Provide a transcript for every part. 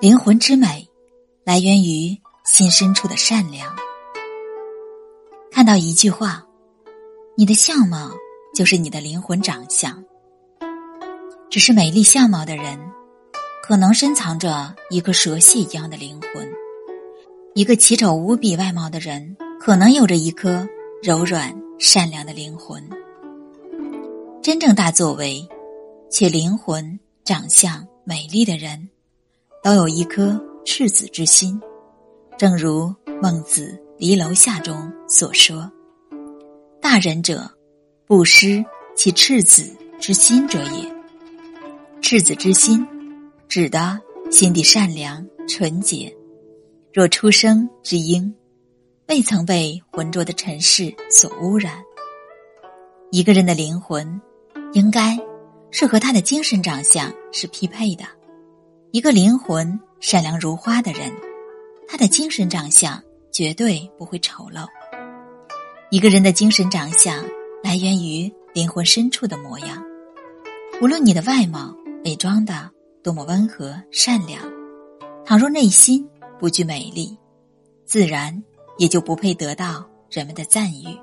灵魂之美，来源于心深处的善良。看到一句话：“你的相貌就是你的灵魂长相。”只是美丽相貌的人，可能深藏着一颗蛇蝎一样的灵魂；一个奇丑无比外貌的人，可能有着一颗柔软善良的灵魂。真正大作为，且灵魂长相美丽的人。都有一颗赤子之心，正如孟子《离楼下》中所说：“大人者，不失其赤子之心者也。”赤子之心，指的心地善良纯洁。若出生之婴，未曾被浑浊的尘世所污染。一个人的灵魂，应该是和他的精神长相是匹配的。一个灵魂善良如花的人，他的精神长相绝对不会丑陋。一个人的精神长相来源于灵魂深处的模样。无论你的外貌伪装的多么温和善良，倘若内心不具美丽，自然也就不配得到人们的赞誉。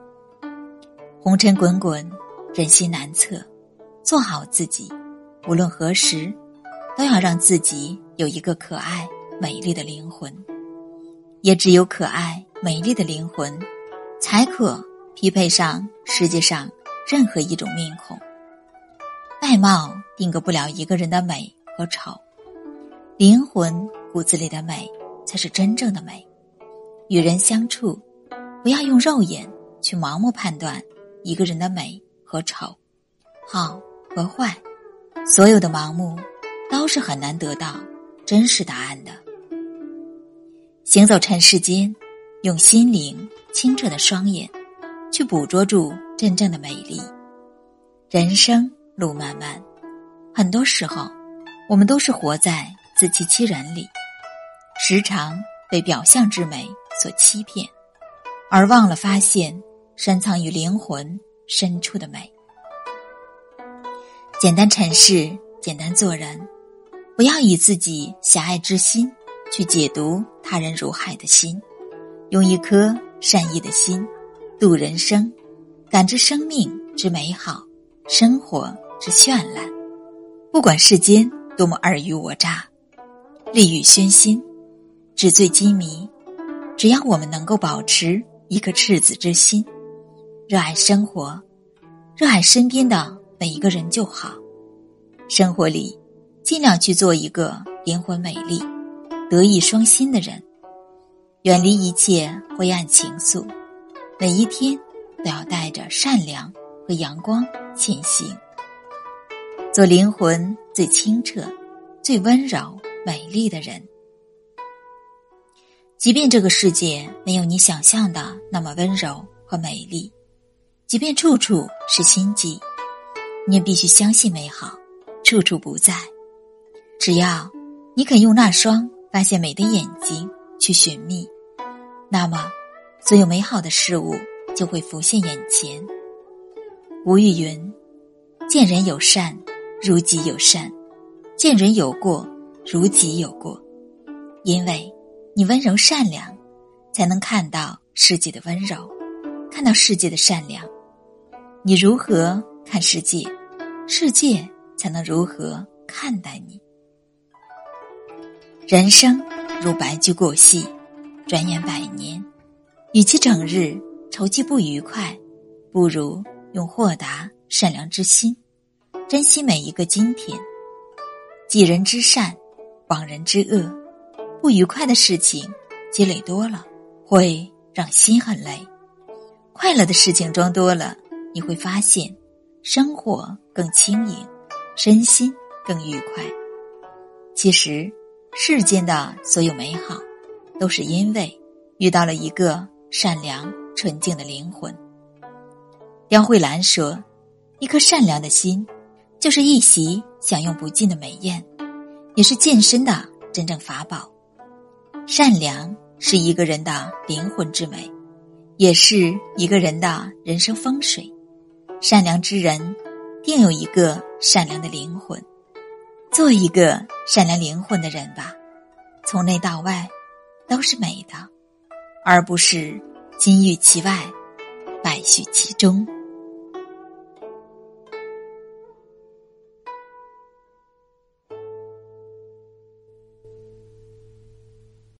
红尘滚滚，人心难测，做好自己，无论何时。都要让自己有一个可爱美丽的灵魂，也只有可爱美丽的灵魂，才可匹配上世界上任何一种面孔。外貌定格不了一个人的美和丑，灵魂骨子里的美才是真正的美。与人相处，不要用肉眼去盲目判断一个人的美和丑、好和坏，所有的盲目。都是很难得到真实答案的。行走尘世间，用心灵清澈的双眼去捕捉住真正的美丽。人生路漫漫，很多时候我们都是活在自欺欺人里，时常被表象之美所欺骗，而忘了发现深藏于灵魂深处的美。简单尘世，简单做人。不要以自己狭隘之心去解读他人如海的心，用一颗善意的心度人生，感知生命之美好，生活之绚烂。不管世间多么尔虞我诈，利欲熏心，纸醉金迷，只要我们能够保持一颗赤子之心，热爱生活，热爱身边的每一个人就好。生活里。尽量去做一个灵魂美丽、德艺双馨的人，远离一切灰暗情愫，每一天都要带着善良和阳光前行，做灵魂最清澈、最温柔、美丽的人。即便这个世界没有你想象的那么温柔和美丽，即便处处是心机，你也必须相信美好处处不在。只要你肯用那双发现美的眼睛去寻觅，那么所有美好的事物就会浮现眼前。吴玉云：“见人有善，如己有善；见人有过，如己有过。因为你温柔善良，才能看到世界的温柔，看到世界的善良。你如何看世界，世界才能如何看待你。”人生如白驹过隙，转眼百年。与其整日愁积不愉快，不如用豁达善良之心，珍惜每一个今天。济人之善，忘人之恶。不愉快的事情积累多了，会让心很累；快乐的事情装多了，你会发现生活更轻盈，身心更愉快。其实。世间的所有美好，都是因为遇到了一个善良纯净的灵魂。梁慧兰说：“一颗善良的心，就是一席享用不尽的美宴，也是健身的真正法宝。善良是一个人的灵魂之美，也是一个人的人生风水。善良之人，定有一个善良的灵魂。”做一个善良灵魂的人吧，从内到外都是美的，而不是金玉其外，败絮其中。